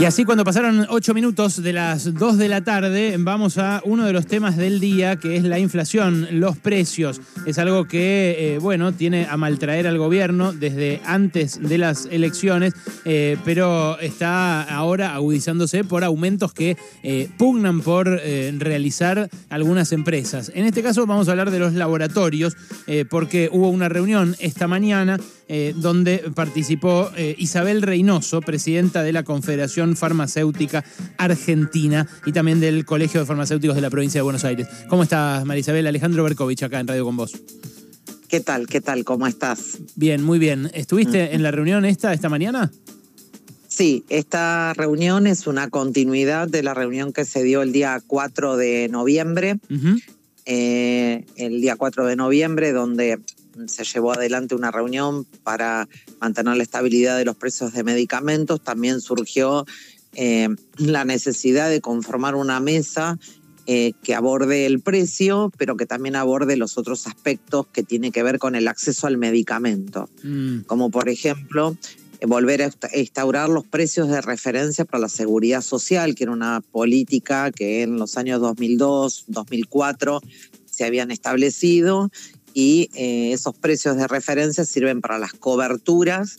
Y así cuando pasaron ocho minutos de las dos de la tarde, vamos a uno de los temas del día, que es la inflación, los precios. Es algo que, eh, bueno, tiene a maltraer al gobierno desde antes de las elecciones, eh, pero está ahora agudizándose por aumentos que eh, pugnan por realizar algunas empresas. En este caso vamos a hablar de los laboratorios, porque hubo una reunión esta mañana donde participó Isabel Reynoso, presidenta de la Confederación Farmacéutica Argentina y también del Colegio de Farmacéuticos de la provincia de Buenos Aires. ¿Cómo estás, Marisabel? Alejandro Berkovich, acá en Radio con vos. ¿Qué tal? ¿Qué tal? ¿Cómo estás? Bien, muy bien. ¿Estuviste en la reunión esta esta mañana? Sí, esta reunión es una continuidad de la reunión que se dio el día 4 de noviembre. Eh, el día 4 de noviembre, donde se llevó adelante una reunión para mantener la estabilidad de los precios de medicamentos. También surgió eh, la necesidad de conformar una mesa eh, que aborde el precio, pero que también aborde los otros aspectos que tienen que ver con el acceso al medicamento. Mm. Como por ejemplo, volver a instaurar los precios de referencia para la seguridad social, que era una política que en los años 2002, 2004 se habían establecido y eh, esos precios de referencia sirven para las coberturas,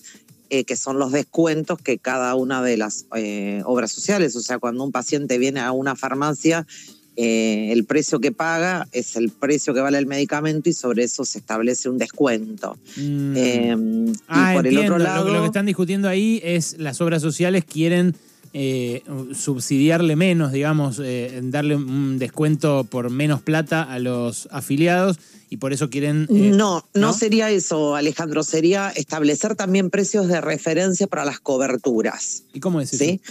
eh, que son los descuentos que cada una de las eh, obras sociales, o sea, cuando un paciente viene a una farmacia, el precio que paga es el precio que vale el medicamento y sobre eso se establece un descuento. Mm. Em, y ah, por el otro lado, lo, que están discutiendo ahí es las obras sociales quieren subsidiarle menos, digamos, darle un descuento por menos plata a los afiliados y por eso quieren... Eh, no, no, sería eso, Alejandro, sería establecer también precios de referencia para las coberturas. ¿Y cómo es eso? ¿sí?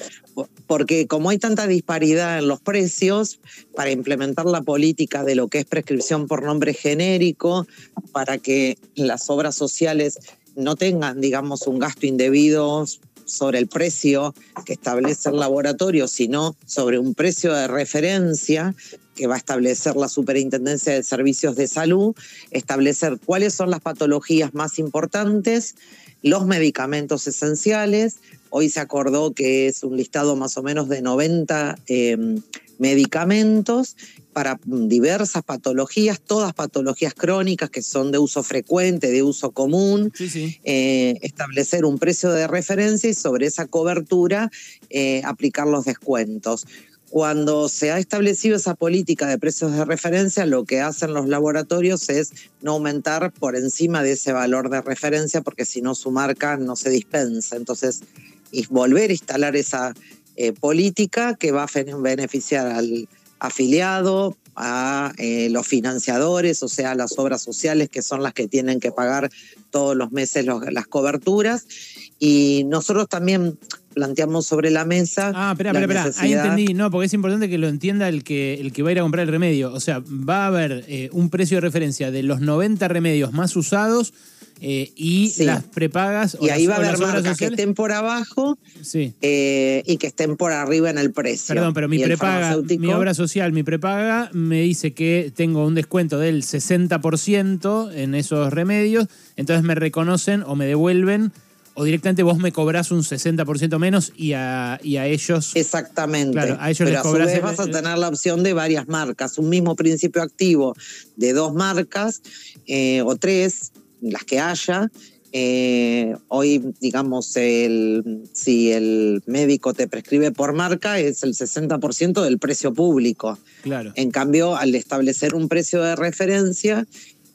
Porque como hay tanta disparidad en los precios, para implementar la política de lo que es prescripción por nombre genérico, para que las obras sociales no tengan, digamos, un gasto indebido sobre el precio que establece el laboratorio, sino sobre un precio de referencia que va a establecer la Superintendencia de Servicios de Salud, establecer cuáles son las patologías más importantes, los medicamentos esenciales. Hoy se acordó que es un listado más o menos de 90 em, medicamentos para diversas patologías, todas patologías crónicas que son de uso frecuente, de uso común, eh, establecer un precio de referencia y sobre esa cobertura eh, aplicar los descuentos. Cuando se ha establecido esa política de precios de referencia, lo que hacen los laboratorios es no aumentar por encima de ese valor de referencia, porque si no su marca no se dispensa. Entonces, y volver a instalar esa eh, política que va a beneficiar al afiliado, a eh, los financiadores, o sea, las obras sociales que son las que tienen que pagar todos los meses las coberturas. Y nosotros también planteamos sobre la mesa. Ah, espera, espera, espera. Ahí entendí. No, porque es importante que lo entienda el que, el que va a ir a comprar el remedio. O sea, va a haber eh, un precio de referencia de los 90 remedios más usados eh, y las prepagas. y ahí va a haber marcas que estén por abajo sí. Eh, y que estén por arriba en el precio. Perdón, pero mi prepaga, mi obra social, mi prepaga, me dice que tengo un descuento del 60% en esos remedios, entonces me reconocen o me devuelven o directamente vos me cobrás un 60% menos y a, y a ellos. Exactamente. Claro, a ellos Pero les a su vez vas a tener la opción de varias marcas, un mismo principio activo de dos marcas eh, o tres, las que haya. Eh, hoy, digamos, el, si el médico te prescribe por marca, es el 60% del precio público. Claro. En cambio, al establecer un precio de referencia,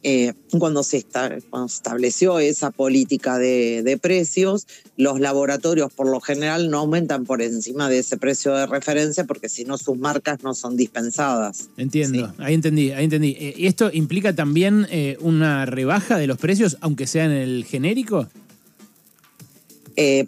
eh, cuando, se estableció esa política de, precios, los laboratorios por lo general no aumentan por encima de ese precio de referencia porque si no sus marcas no son dispensadas. Entiendo, ahí entendí, ahí entendí. Eh, ¿Y esto implica también eh, una rebaja de los precios, aunque sea en el genérico?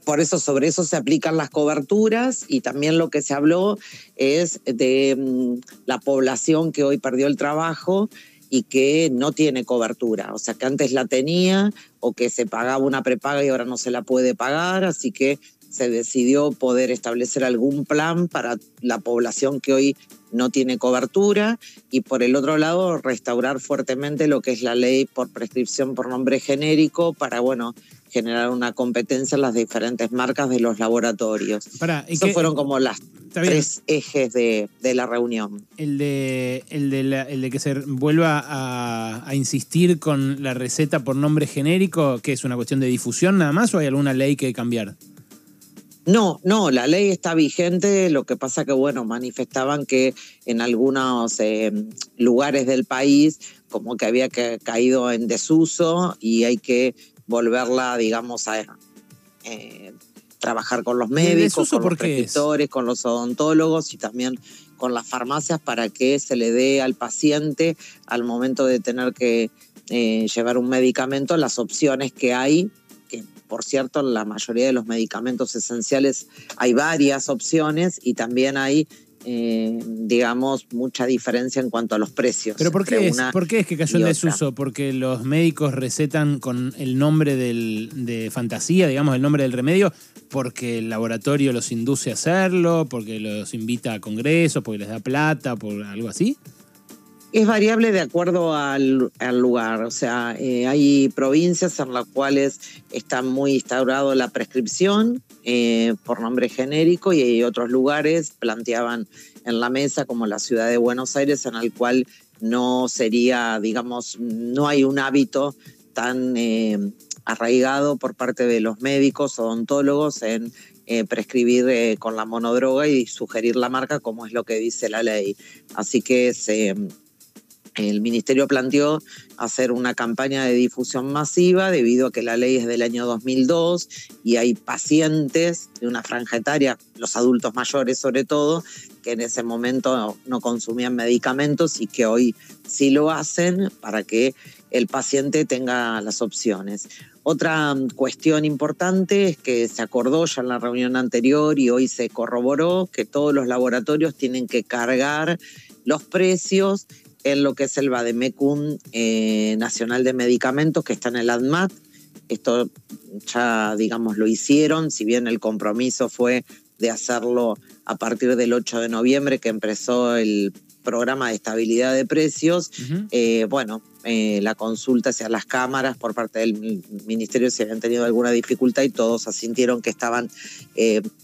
por eso sobre eso se aplican las coberturas y también lo que se habló es de mm, la población que hoy perdió el trabajo y que no tiene cobertura, o sea que antes la tenía o que se pagaba una prepaga y ahora no se la puede pagar, así que se decidió poder establecer algún plan para la población que hoy no tiene cobertura y por el otro lado restaurar fuertemente lo que es la ley por prescripción por nombre genérico para bueno generar una competencia en las diferentes marcas de los laboratorios. Esos fueron como las tres ejes de, la reunión. El de, el de, que se vuelva a, insistir con la receta por nombre genérico, que es una cuestión de difusión nada más o hay alguna ley que cambiar? No, no, la ley está vigente, lo que pasa que, bueno, manifestaban que en algunos eh, lugares del país como que había caído en desuso y hay que volverla, digamos, a eh, trabajar con los médicos, con los prescriptores, con los odontólogos y también con las farmacias para que se le dé al paciente al momento de tener que eh, llevar un medicamento las opciones que hay que por cierto la mayoría de los medicamentos esenciales hay varias opciones y también hay eh, digamos, mucha diferencia en cuanto a los precios. ¿Pero por qué, es, ¿por qué es que cayó en desuso? ¿Porque los médicos recetan con el nombre del, de fantasía, digamos, el nombre del remedio? ¿Porque el laboratorio los induce a hacerlo? ¿Porque los invita a congresos? ¿Porque les da plata? ¿Por algo así? Es variable de acuerdo al, lugar, o sea, eh, hay provincias en las cuales está muy instaurado la prescripción eh, por nombre genérico y hay otros lugares, planteaban en la mesa como la ciudad de Buenos Aires, en el cual no sería, digamos, no hay un hábito tan eh, arraigado por parte de los médicos odontólogos en prescribir con la monodroga y sugerir la marca como es lo que dice la ley. Así que se el ministerio planteó hacer una campaña de difusión masiva debido a que la ley es del año 2002 y hay pacientes de una franja etaria, los adultos mayores sobre todo, que en ese momento no consumían medicamentos y que hoy sí lo hacen para que el paciente tenga las opciones. Otra cuestión importante es que se acordó ya en la reunión anterior y hoy se corroboró que todos los laboratorios tienen que cargar los precios en lo que es el Bademecum eh, Nacional de Medicamentos que está en el ADMAT. Esto ya, digamos, lo hicieron, si bien el compromiso fue de hacerlo a partir del 8 de noviembre que empezó el programa de estabilidad de precios. Eh, bueno, eh, la consulta hacia las cámaras por parte del ministerio si habían tenido alguna dificultad y todos asintieron que estaban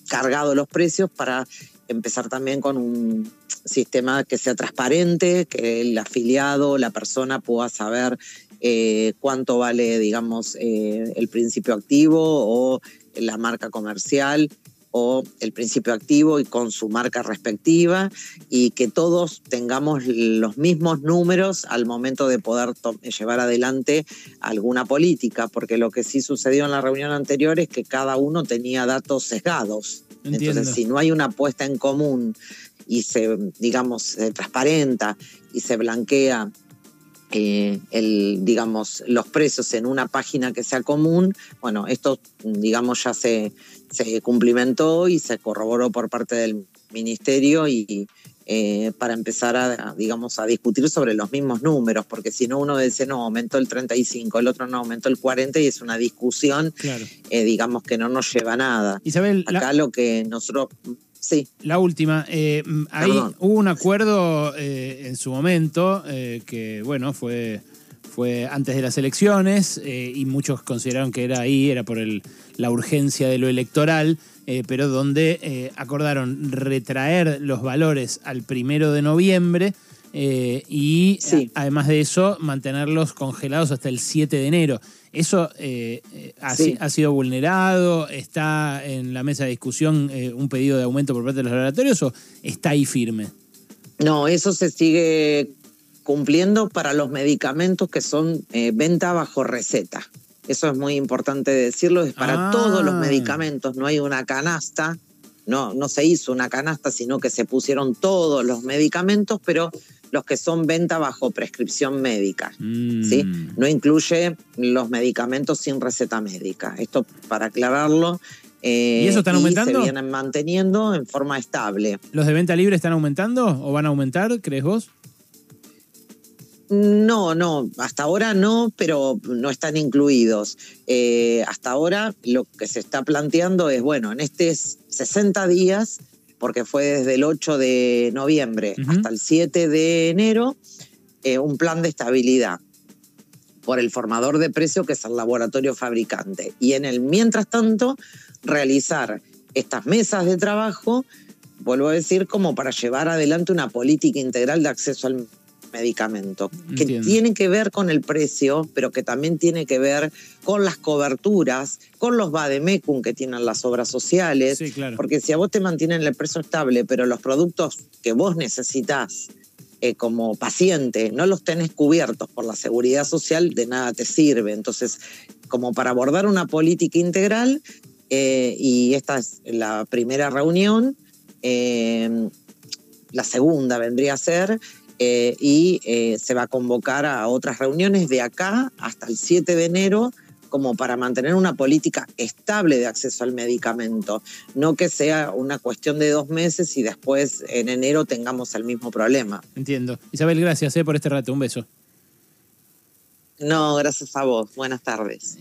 cargados los precios para empezar también con un sistema que sea transparente, que el afiliado, la persona pueda saber eh, cuánto vale, digamos, eh, el principio activo o la marca comercial o el principio activo y con su marca respectiva y que todos tengamos los mismos números al momento de poder llevar adelante alguna política, porque lo que sí sucedió en la reunión anterior es que cada uno tenía datos sesgados. Entonces, si no hay una apuesta en común y se, digamos, se transparenta y se blanquea eh, el, digamos, los precios en una página que sea común, bueno, esto, digamos, ya se, se cumplimentó y se corroboró por parte del ministerio y, eh, para empezar a, digamos, a discutir sobre los mismos números, porque si no uno dice, no, aumentó el 35, el otro no aumentó el 40 y es una discusión, eh, digamos, que no nos lleva a nada. Isabel, Acá lo que nosotros... Sí. La última, eh, ahí hubo un acuerdo en su momento que, bueno, fue fue antes de las elecciones y muchos consideraron que era ahí, era por el, la urgencia de lo electoral, eh, pero donde eh, acordaron retraer los valores al primero de noviembre eh, y además de eso mantenerlos congelados hasta el 7 de enero. ¿Eso ha, sido vulnerado? ¿Está en la mesa de discusión un pedido de aumento por parte de los laboratorios o está ahí firme? No, eso se sigue cumpliendo para los medicamentos que son venta bajo receta. Eso es muy importante decirlo, es para todos los ah. medicamentos, no hay una canasta, no, no se hizo una canasta, sino que se pusieron todos los medicamentos, pero los que son venta bajo prescripción médica. ¿sí? Mm. No incluye los medicamentos sin receta médica. Esto para aclararlo. Eh, ¿Y eso están aumentando? se vienen manteniendo en forma estable. ¿Los de venta libre están aumentando o van a aumentar, crees vos? No, no, hasta ahora no, pero no están incluidos. Eh, hasta ahora lo que se está planteando es, bueno, en estos 60 días, porque fue desde el 8 de noviembre hasta el 7 de enero, eh, un plan de estabilidad. por el formador de precio que es el laboratorio fabricante. Y en el mientras tanto, realizar estas mesas de trabajo, vuelvo a decir, como para llevar adelante una política integral de acceso al medicamento, que tiene que ver con el precio, pero que también tiene que ver con las coberturas, con los vademecum que tienen las obras sociales, porque si a vos te mantienen el precio estable, pero los productos que vos necesitas eh, como paciente no los tenés cubiertos por la seguridad social, de nada te sirve. Entonces, como para abordar una política integral, eh, y esta es la primera reunión, eh, la segunda vendría a ser, y se va a convocar a otras reuniones de acá hasta el 7 de enero como para mantener una política estable de acceso al medicamento, no que sea una cuestión de dos meses y después en enero tengamos el mismo problema. Entiendo. Isabel, gracias eh, por este rato. Un beso. No, gracias a vos. Buenas tardes.